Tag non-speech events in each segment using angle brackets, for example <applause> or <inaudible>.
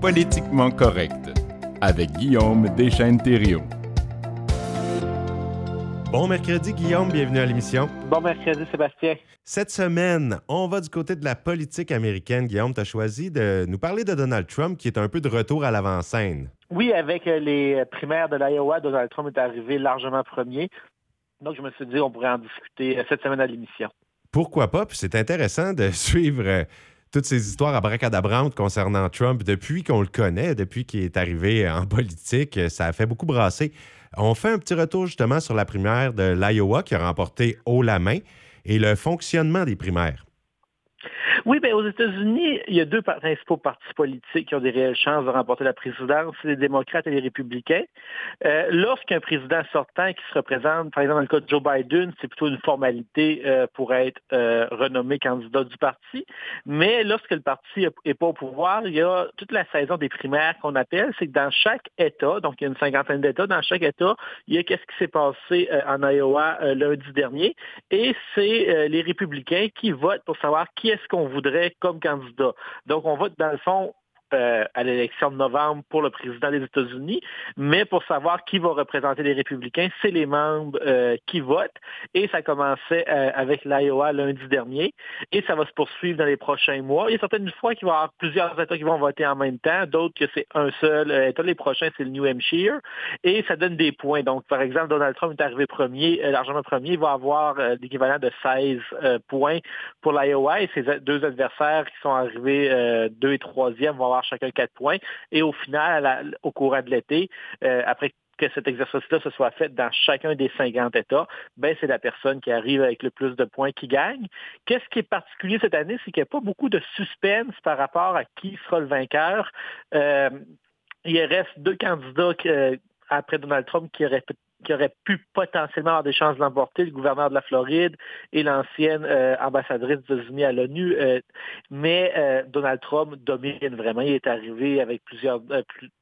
Politiquement correct avec Guillaume Deschênes-Thériault. Bon mercredi, Guillaume, bienvenue à l'émission. Bon mercredi, Sébastien. Cette semaine, on va du côté de la politique américaine. Guillaume, tu as choisi de nous parler de Donald Trump, qui est un peu de retour à l'avant-scène. Oui, avec les primaires de l'Iowa, Donald Trump est arrivé largement premier. Donc, je me suis dit qu'on pourrait en discuter cette semaine à l'émission. Pourquoi pas? Puis c'est intéressant de <laughs> suivre euh, toutes ces histoires à bracadabrantes concernant Trump depuis qu'on le connaît, depuis qu'il est arrivé en <laughs> politique. Ça a fait beaucoup brasser. On fait un petit retour justement sur la primaire de l'Iowa qui a remporté haut la main et le fonctionnement des primaires. Oui, bien, aux États-Unis, il y a deux principaux partis politiques qui ont des réelles chances de remporter la présidence, les démocrates et les républicains. Euh, Lorsqu'un président sortant qui se représente, par exemple dans le cas de Joe Biden, c'est plutôt une formalité euh, pour être euh, renommé candidat du parti. Mais lorsque le parti n'est pas au pouvoir, il y a toute la saison des primaires qu'on appelle, c'est que dans chaque État, donc il y a une cinquantaine d'États, dans chaque État, il y a qu'est-ce qui s'est passé en Iowa lundi dernier. Et c'est les républicains qui votent pour savoir qui est-ce qu'on voudrait comme candidat. Donc, on vote dans le fond euh, à l'élection de novembre pour le président des États-Unis, mais pour savoir qui va représenter les républicains, c'est les membres euh, qui votent. Et ça commençait euh, avec l'Iowa lundi dernier, et ça va se poursuivre dans les prochains mois. Il y a certaines fois qu'il va y avoir plusieurs États qui vont voter en même temps, d'autres que c'est un seul État. Les prochains, c'est le New Hampshire, et ça donne des points. Donc, par exemple, Donald Trump est arrivé premier, largement premier, il va avoir l'équivalent de 16 points pour l'Iowa, et ses deux adversaires qui sont arrivés deux et troisième vont avoir chacun quatre points. Et au final, au courant de l'été, euh, après que cet exercice-là se soit fait dans chacun des 50 États, ben c'est la personne qui arrive avec le plus de points qui gagne. Qu'est-ce qui est particulier cette année, c'est qu'il n'y a pas beaucoup de suspense par rapport à qui sera le vainqueur. Euh, il reste deux candidats euh, après Donald Trump qui auraient qui aurait pu potentiellement avoir des chances de l'emporter, le gouverneur de la Floride et l'ancienne euh, ambassadrice des États-Unis à l'ONU. Euh, mais euh, Donald Trump domine vraiment. Il est arrivé avec plusieurs,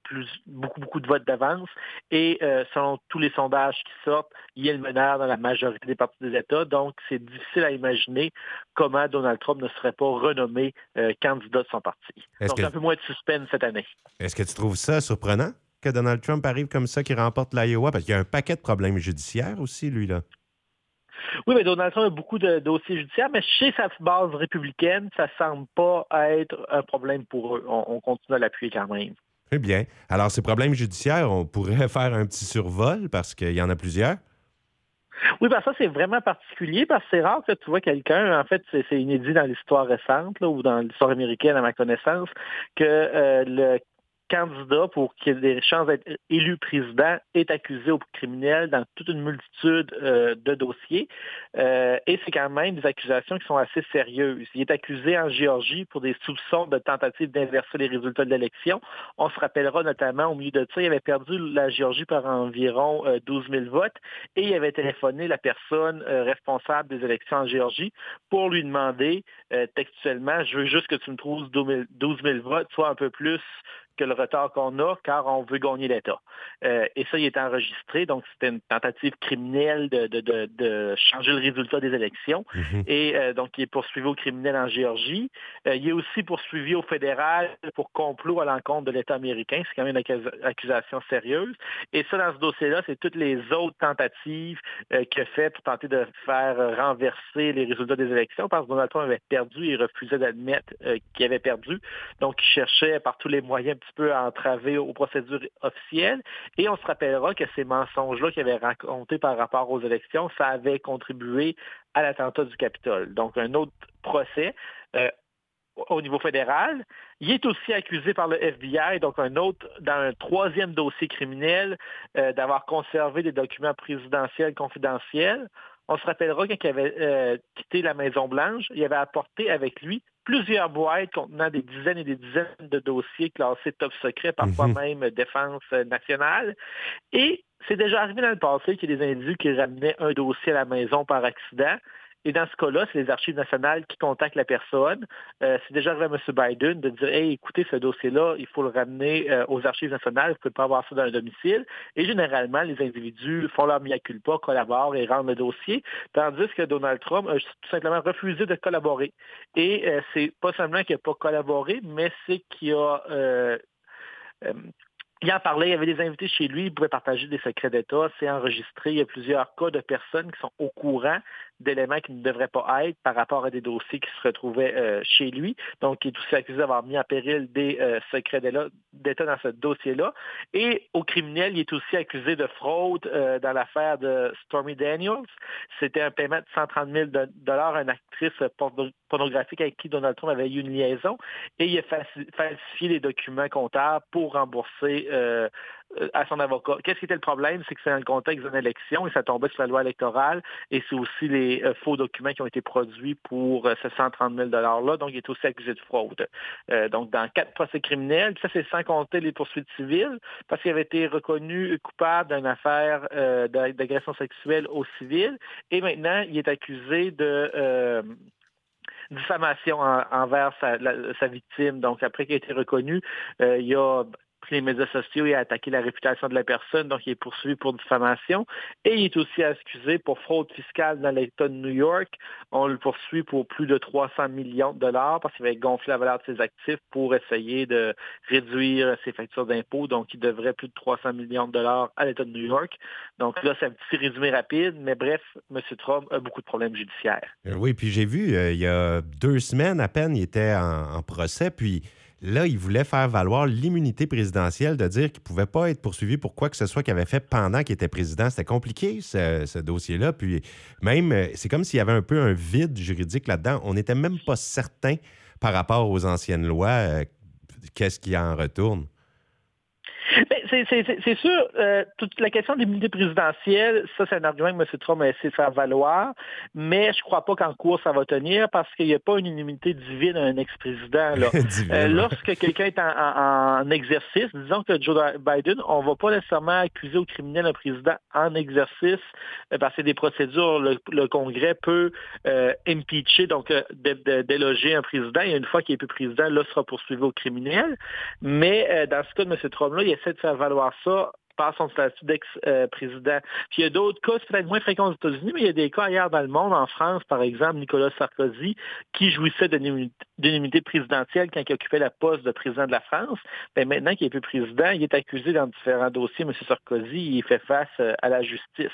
plus, beaucoup, beaucoup de votes d'avance. Et selon tous les sondages qui sortent, il est le meneur dans la majorité des partis des États. Donc, c'est difficile à imaginer comment Donald Trump ne serait pas renommé candidat de son parti. Donc, un peu moins de suspense cette année. Est-ce que tu trouves ça surprenant? Que Donald Trump arrive comme ça, qu'il remporte l'Iowa? Parce qu'il y a un paquet de problèmes judiciaires aussi, lui, là. Oui, mais Donald Trump a beaucoup de dossiers judiciaires, mais chez sa base républicaine, ça ne semble pas être un problème pour eux. On, continue à l'appuyer quand même. Très bien. Alors, ces problèmes judiciaires, on pourrait <laughs> faire un petit survol parce qu'il y en a plusieurs? Oui, ben ça, c'est vraiment particulier parce que c'est rare que tu vois quelqu'un, en fait, c'est inédit dans l'histoire récente ou dans l'histoire américaine, à ma connaissance, que euh, le candidat pour qu'il ait des chances d'être élu président est accusé au criminel dans toute une multitude euh, de dossiers. Euh, et c'est quand même des accusations qui sont assez sérieuses. Il est accusé en Géorgie pour des soupçons de tentative d'inverser les résultats de l'élection. On se rappellera notamment au milieu de ça, il avait perdu la Géorgie par environ 12 euh, 000 votes et il avait téléphoné la personne responsable des élections en Géorgie pour lui demander textuellement, je veux juste que tu me trouves 12 000 votes, soit un peu plus que le retard qu'on a car on veut gagner l'État. Euh, et ça, il est enregistré, donc c'était une tentative criminelle de, de, de, changer le résultat des élections. Mhm. Et euh, donc, il est poursuivi au criminel en Géorgie. Euh, il est aussi poursuivi au fédéral pour complot à l'encontre de l'État américain. C'est quand même une accusation sérieuse. Et ça, dans ce dossier-là, c'est toutes les autres tentatives qu'il a fait pour tenter de faire renverser les résultats des élections parce que Donald Trump avait perdu et refusait d'admettre qu'il avait perdu. Donc, il cherchait par tous les moyens peu entravé aux procédures officielles. Et on se rappellera que ces mensonges-là qu'il avait racontés par rapport aux élections, ça avait contribué à l'attentat du Capitole. Donc, un autre procès. Euh, au niveau fédéral. Il est aussi accusé par le FBI, donc un autre, dans un troisième dossier criminel, euh, d'avoir conservé des documents présidentiels confidentiels. On se rappellera qu'il avait euh, quitté la Maison-Blanche, il avait apporté avec lui plusieurs boîtes contenant des dizaines et des dizaines de dossiers classés top secret, parfois mhm. même défense nationale. Et c'est déjà arrivé dans le passé qu'il y a des individus qui ramenaient un dossier à la maison par accident. Et dans ce cas-là, c'est les archives nationales qui contactent la personne. Euh, c'est déjà arrivé M. Biden de dire Hey, écoutez, ce dossier-là, il faut le ramener euh, aux archives nationales, vous ne pouvez pas avoir ça dans un domicile. Et généralement, les individus font leur mia culpa, collaborent et rendent le dossier, tandis que Donald Trump a tout simplement refusé de collaborer. Et euh, c'est pas seulement qu'il n'a pas collaboré, mais c'est qu'il a il en parlait, il y avait des invités chez lui, il pouvait partager des secrets d'État, c'est enregistré. Il y a plusieurs cas de personnes qui sont au courant d'éléments qui ne devraient pas être par rapport à des dossiers qui se retrouvaient euh, chez lui. Donc, il est aussi accusé d'avoir mis en péril des euh, secrets d'État dans ce dossier-là. Et au criminel, il est aussi accusé de fraude euh, dans l'affaire de Stormy Daniels. C'était un paiement de 130 000 à une actrice pornographique avec qui Donald Trump avait eu une liaison. Et il a falsifié les documents comptables pour rembourser à son avocat. Qu'est-ce qui était le problème? C'est que c'est dans le contexte d'une élection et ça tombait sur la loi électorale et c'est aussi les euh, faux documents qui ont été produits pour euh, ces 130 000 $-là. Donc, il est aussi accusé de fraude. Euh, donc, dans quatre procès criminels, ça, c'est sans compter les poursuites civiles parce qu'il avait été reconnu coupable d'une affaire d'agression sexuelle au civil et maintenant, il est accusé de diffamation envers sa, victime. Donc, après qu'il ait été reconnu, il y a les médias sociaux et a attaqué la réputation de la personne, donc il est poursuivi pour diffamation. Et il est aussi accusé pour fraude fiscale dans l'État de New York. On le poursuit pour plus de 300 millions de dollars parce qu'il avait gonflé la valeur de ses actifs pour essayer de réduire ses factures d'impôts. Donc, il devrait plus de 300 millions de dollars à l'État de New York. Donc là, c'est un petit résumé rapide, mais bref, M. Trump a beaucoup de problèmes judiciaires. Euh, oui, puis j'ai vu, euh, il y a deux semaines à peine, il était en procès, puis Là, il voulait faire valoir l'immunité présidentielle de dire qu'il ne pouvait pas être poursuivi pour quoi que ce soit qu'il avait fait pendant qu'il était président. C'était compliqué, ce, dossier-là. Puis même, euh, c'est comme s'il y avait un peu un vide juridique là-dedans. On n'était même pas certain par rapport aux anciennes lois euh, qu'est-ce qui en retourne. C'est sûr, euh, toute la question de l'immunité présidentielle, ça, c'est un argument que M. Trump a essayé de faire valoir, mais je ne crois pas qu'en cours, ça va tenir parce qu'il n'y a pas une immunité divine à un ex-président. <laughs> Euh, lorsque quelqu'un est en, exercice, disons que Joe Biden, on ne va pas nécessairement accuser au criminel un président en exercice euh, parce que des procédures, le, Congrès peut impeacher, donc déloger un président, et une fois qu'il est plus président, là, sera poursuivi au criminel. Mais dans ce cas de M. Trump-là, il essaie de faire valoir ça par son statut d'ex-président. Puis il y a d'autres cas, c'est peut-être moins fréquent aux États-Unis, mais il y a des cas ailleurs dans le monde, en France, par exemple, Nicolas Sarkozy, qui jouissait d'une présidentielle quand il occupait la poste de président de la France. Ben, maintenant qu'il n'est plus président, il est accusé dans différents dossiers, M. Sarkozy, il fait face euh, à la justice.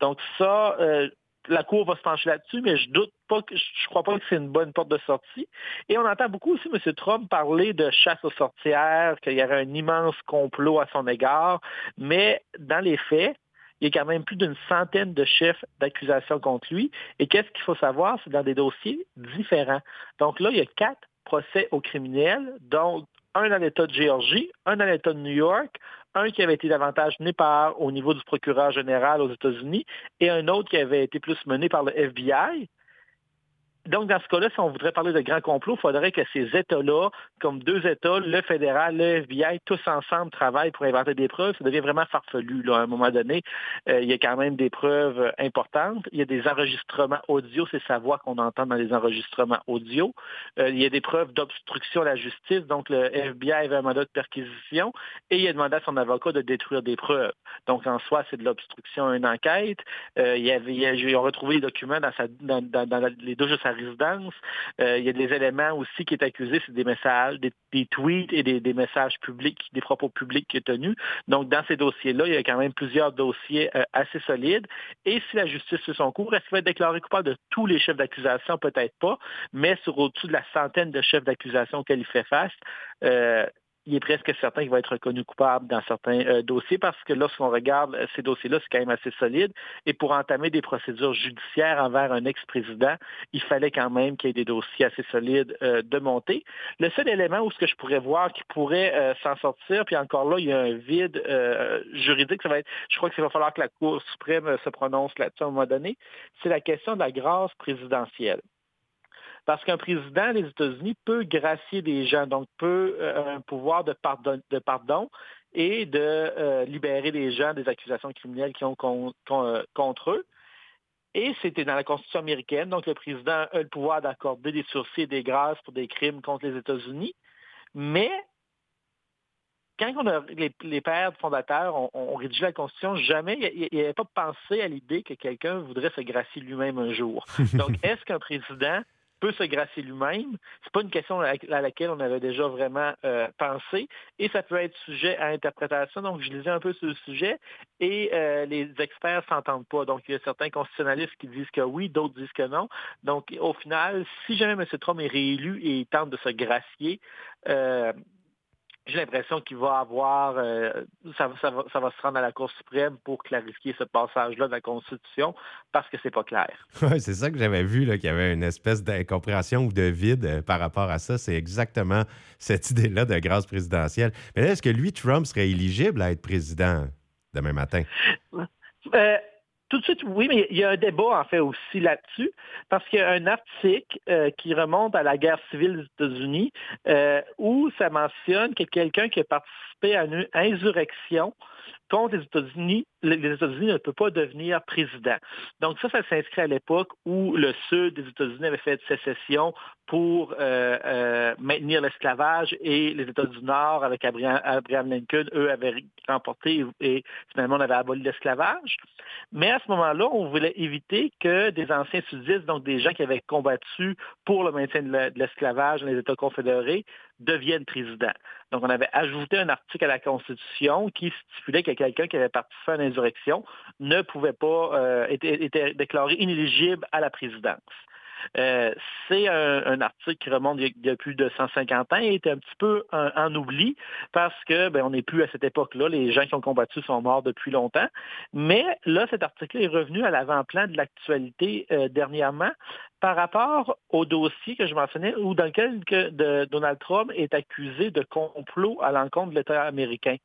Donc ça, euh, la Cour va se pencher là-dessus, mais je doute pas que je crois pas que c'est une bonne porte de sortie. Et on entend beaucoup aussi M. Trump parler de chasse aux sorcières, qu'il y aurait un immense complot à son égard, mais dans les faits, il y a quand même plus d'une centaine de chefs d'accusation contre lui. Et qu'est-ce qu'il faut savoir? C'est dans des dossiers différents. Donc là, il y a quatre procès aux criminels, dont un dans l'État de Géorgie, un dans l'État de New York, un qui avait été davantage mené par au niveau du procureur général aux États-Unis et un autre qui avait été plus mené par le FBI. Donc, dans ce cas-là, si on voudrait parler de grand complot, il faudrait que ces États-là, comme deux États, le fédéral, le FBI, tous ensemble travaillent pour inventer des preuves. Ça devient vraiment farfelu. Là. À un moment donné, euh, il y a quand même des preuves importantes. Il y a des enregistrements audio, c'est sa voix qu'on entend dans les enregistrements audio. Euh, il y a des preuves d'obstruction à la justice. Donc, le FBI avait un mandat de perquisition et il a demandé à son avocat de détruire des preuves. Donc, en soi, c'est de l'obstruction à une enquête. Euh, il y avait, ils ont retrouvé les documents dans, sa, dans, dans, les deux résidence. Euh, il y a des éléments aussi qui est accusé, c'est des messages, des, tweets et des, messages publics, des propos publics qui est tenus. Donc, dans ces dossiers-là, il y a quand même plusieurs dossiers euh, assez solides. Et si la justice fait son cours, est-ce qu'il va être déclaré coupable de tous les chefs d'accusation? Peut-être pas, mais sur au-dessus de la centaine de chefs d'accusation auxquels il fait face, euh, il est presque certain qu'il va être reconnu coupable dans certains euh, dossiers parce que lorsqu'on regarde euh, ces dossiers-là, c'est quand même assez solide. Et pour entamer des procédures judiciaires envers un ex-président, il fallait quand même qu'il y ait des dossiers assez solides euh, de monter. Le seul élément où ce que je pourrais voir qui pourrait s'en sortir, puis encore là, il y a un vide juridique, ça va être, je crois qu'il va falloir que la Cour suprême se prononce là-dessus à un moment donné, c'est la question de la grâce présidentielle. Parce qu'un président des États-Unis peut gracier des gens, donc peut euh, un pouvoir de pardon, de pardon et de euh, libérer des gens des accusations criminelles qui ont euh, contre eux. Et c'était dans la Constitution américaine, donc le président a le pouvoir d'accorder des sursis et des grâces pour des crimes contre les États-Unis. Mais quand on a, les, pères fondateurs ont, rédigé la Constitution, jamais il n'y avait pas pensé à l'idée que quelqu'un voudrait se gracier lui-même un jour. <laughs> Donc, est-ce qu'un président peut se gracier lui-même. C'est pas une question à laquelle on avait déjà vraiment euh, pensé et ça peut être sujet à interprétation. Donc, je lisais un peu sur le sujet et euh, les experts s'entendent pas. Donc, il y a certains constitutionnalistes qui disent que oui, d'autres disent que non. Donc, au final, si jamais M. Trump est réélu et il tente de se gracier, euh, j'ai l'impression qu'il va avoir, euh, ça, va, se rendre à la Cour suprême pour clarifier ce passage-là de la Constitution parce que c'est pas clair. <laughs> Oui, c'est ça que j'avais vu, qu'il y avait une espèce d'incompréhension ou de vide euh, par rapport à ça. C'est exactement <laughs> cette idée-là de grâce présidentielle. Mais est-ce que lui, Trump, serait éligible à être président demain matin? Euh, tout de suite, oui, mais il y a un débat en fait aussi là-dessus, parce qu'il y a un article euh, qui remonte à la guerre civile des États-Unis euh, où ça mentionne que quelqu'un qui a participé à une insurrection les États-Unis, les États-Unis ne peuvent pas devenir président. Donc ça, ça s'inscrit à l'époque où le sud des États-Unis avait fait sécession pour euh, euh, maintenir l'esclavage et les États du Nord, avec Abraham, Lincoln, eux avaient remporté et finalement on avait aboli l'esclavage. Mais à ce moment-là, on voulait éviter que des anciens sudistes, donc des gens qui avaient combattu pour le maintien de l'esclavage dans les États confédérés, deviennent présidents. Donc, on avait ajouté un article à la Constitution qui stipulait que quelqu'un qui avait participé à une ne pouvait pas, euh, était, déclaré inéligible à la présidence. Euh, c'est un, article qui remonte il y, a, plus de 150 ans et était un petit peu en oubli parce que ben, on n'est plus à cette époque-là. Les gens qui ont combattu sont morts depuis longtemps. Mais là, cet article est revenu à l'avant-plan de l'actualité euh, dernièrement par rapport au dossier que je mentionnais, ou dans lequel Donald Trump est accusé de complot à l'encontre de l'État américain.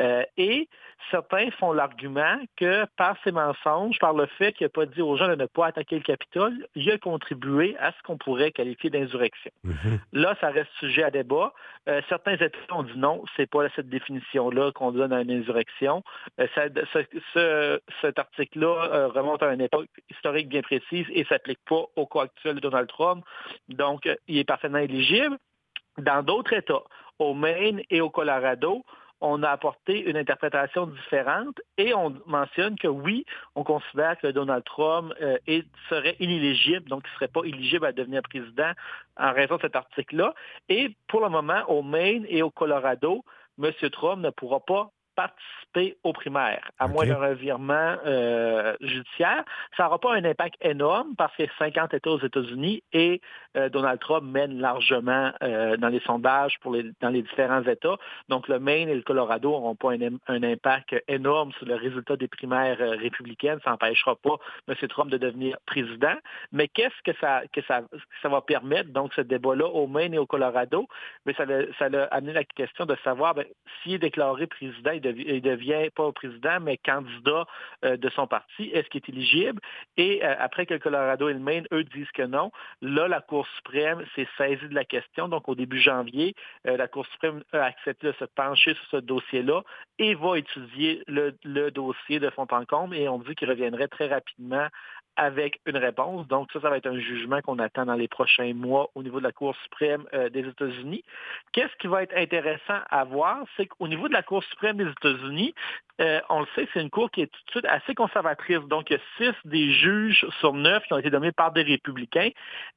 Euh, et certains font l'argument que par ses mensonges, par le fait qu'il n'a pas dit aux gens de ne pas attaquer le Capitole, il a contribué à ce qu'on pourrait qualifier d'insurrection. Mm-hmm. Là, ça reste sujet à débat. Euh, certains États ont dit non, c'est pas cette définition-là qu'on donne à une insurrection. Euh, cet article-là remonte à une époque historique bien précise et s'applique pas au cas actuel de Donald Trump. Donc, euh, il est parfaitement éligible. Dans d'autres États, au Maine et au Colorado, on a apporté une interprétation différente et on mentionne que oui, on considère que Donald Trump euh, serait inéligible, donc il ne serait pas éligible à devenir président en raison de cet article-là. Et pour le moment, au Maine et au Colorado, M. Trump ne pourra pas participer aux primaires, à moins d'un revirement euh, judiciaire. Ça n'aura pas un impact énorme parce qu'il y a 50 États aux États-Unis et euh, Donald Trump mène largement euh, dans les sondages pour les, dans les différents États. Donc le Maine et le Colorado n'auront pas un, impact énorme sur le résultat des primaires républicaines. Ça n'empêchera pas M. Trump de devenir président. Mais qu'est-ce que ça, que ça, ça va permettre, donc ce débat-là au Maine et au Colorado? Mais ça, ça a amené la question de savoir ben, s'il est déclaré président, il devient pas président, mais candidat euh, de son parti. Est-ce qu'il est éligible? Et euh, après que le Colorado et le Maine, eux, disent que non, là, la Cour suprême s'est saisie de la question. Donc, au début janvier, euh, la Cour suprême a accepté de se pencher sur ce dossier-là et va étudier le, le dossier de fond en comble. Et on dit qu'il reviendrait très rapidement avec une réponse. Donc ça, ça va être un jugement qu'on attend dans les prochains mois au niveau de la Cour suprême euh, des États-Unis. Qu'est-ce qui va être intéressant à voir, c'est qu'au niveau de la Cour suprême des États-Unis, euh, on le sait, c'est une cour qui est tout de suite assez conservatrice. Donc, il y a six des juges sur neuf qui ont été nommés par des républicains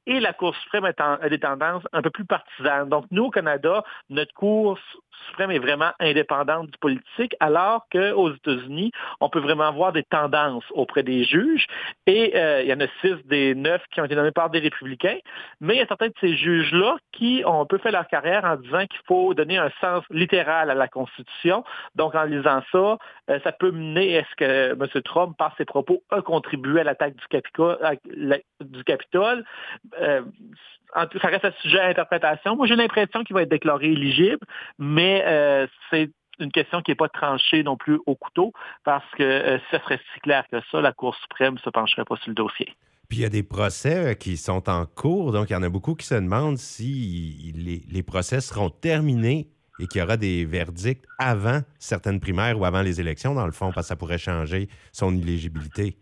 et la Cour suprême a des tendances un peu plus partisanes. Donc, nous, au Canada, notre Cour suprême est vraiment indépendante du politique, alors qu'aux États-Unis, on peut vraiment voir des tendances auprès des juges. Et euh, il y en a six des neuf qui ont été nommés par des républicains. Mais il y a certains de ces juges-là qui ont un peu fait leur carrière en disant qu'il faut donner un sens littéral à la Constitution. Donc, en lisant ça, euh, ça peut mener à ce que M. Trump, par ses propos, a contribué à l'attaque du, Capitole. Euh, ça reste un sujet à interprétation. Moi, j'ai l'impression qu'il va être déclaré éligible, mais euh, c'est une question qui n'est pas tranchée non plus au couteau, parce que si ça serait si clair que ça, la Cour suprême ne se pencherait pas sur le dossier. Puis il y a des procès qui sont en cours, donc il y en a beaucoup qui se demandent si les procès seront terminés et qu'il y aura des verdicts avant certaines primaires ou avant les élections, dans le fond, parce que ça pourrait changer son éligibilité.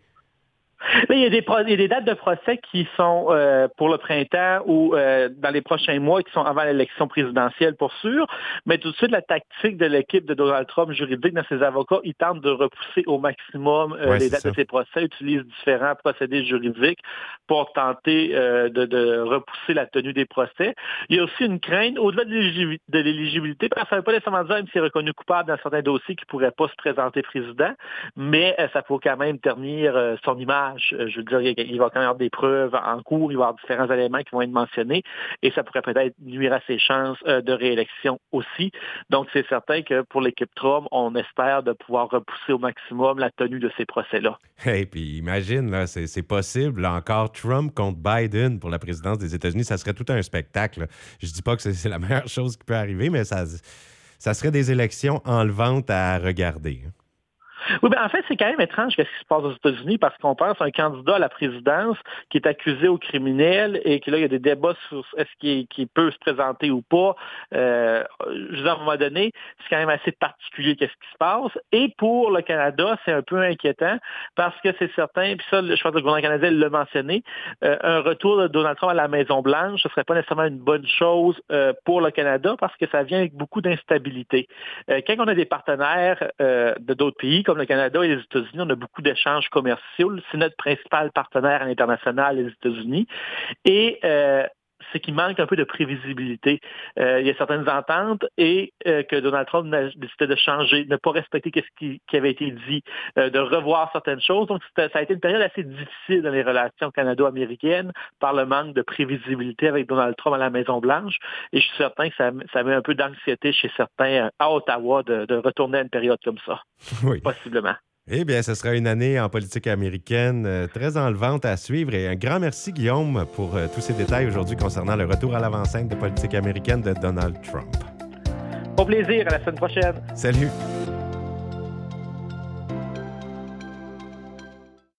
Il, y a des il y a des dates de procès qui sont euh, pour le printemps ou euh, dans les prochains mois qui sont avant l'élection présidentielle pour sûr. Mais tout de suite, la tactique de l'équipe de Donald Trump juridique dans ses avocats, ils tentent de repousser au maximum euh, les dates de ces procès, utilisent différents procédés juridiques pour tenter de, de, repousser la tenue des procès. Il y a aussi une crainte au-delà de l'éligibilité, parce que ça ne veut pas nécessairement dire, même s'il est reconnu coupable dans certains dossiers, qu'il ne pourrait pas se présenter président, mais ça peut quand même ternir son image je veux dire, il va quand même avoir des preuves en cours, il va y avoir différents éléments qui vont être mentionnés et ça pourrait peut-être nuire à ses chances euh, de réélection aussi. Donc, c'est certain que pour l'équipe Trump, on espère de pouvoir repousser au maximum la tenue de ces procès-là. Et puis imagine, c'est possible, encore Trump contre Biden pour la présidence des États-Unis, ça serait tout un spectacle. Je dis pas que c'est la <laughs> meilleure chose qui peut arriver, mais ça, ça serait des élections enlevantes à regarder. Hein. Oui, ben en fait, c'est quand même étrange ce qui se passe aux États-Unis parce qu'on pense à un candidat à la présidence qui est accusé au criminel et que là, il y a des débats sur est-ce qu'il peut se présenter ou pas. Euh, je veux à un moment donné, c'est quand même assez particulier qu'est-ce qui se passe. Et pour le Canada, c'est un peu inquiétant parce que c'est certain, puis ça, je pense que le gouvernement canadien l'a mentionné, euh, un retour de Donald Trump à la Maison-Blanche, ce ne serait pas nécessairement une bonne chose euh, pour le Canada parce que ça vient avec beaucoup d'instabilité. Euh, quand on a des partenaires de d'autres pays, comme le Canada et les États-Unis, on a beaucoup d'échanges commerciaux. C'est notre principal partenaire à l'international, les États-Unis. Et euh, c'est qu'il manque un peu de prévisibilité. Euh, il y a certaines ententes et euh, que Donald Trump a décidé de changer, de ne pas respecter ce qui, avait été dit, de revoir certaines choses. Donc, ça a été une période assez difficile dans les relations canado-américaines par le manque de prévisibilité avec Donald Trump à la Maison-Blanche. Et je suis certain que ça, ça met un peu d'anxiété chez certains à Ottawa de, de, retourner à une période comme ça. Oui. Possiblement. Eh bien, ce sera une année en politique américaine euh, très enlevante à suivre. Et un grand merci, Guillaume, pour euh, tous ces détails aujourd'hui concernant le retour à l'avant-scène de politique américaine de Donald Trump. Au plaisir. À la semaine prochaine. Salut.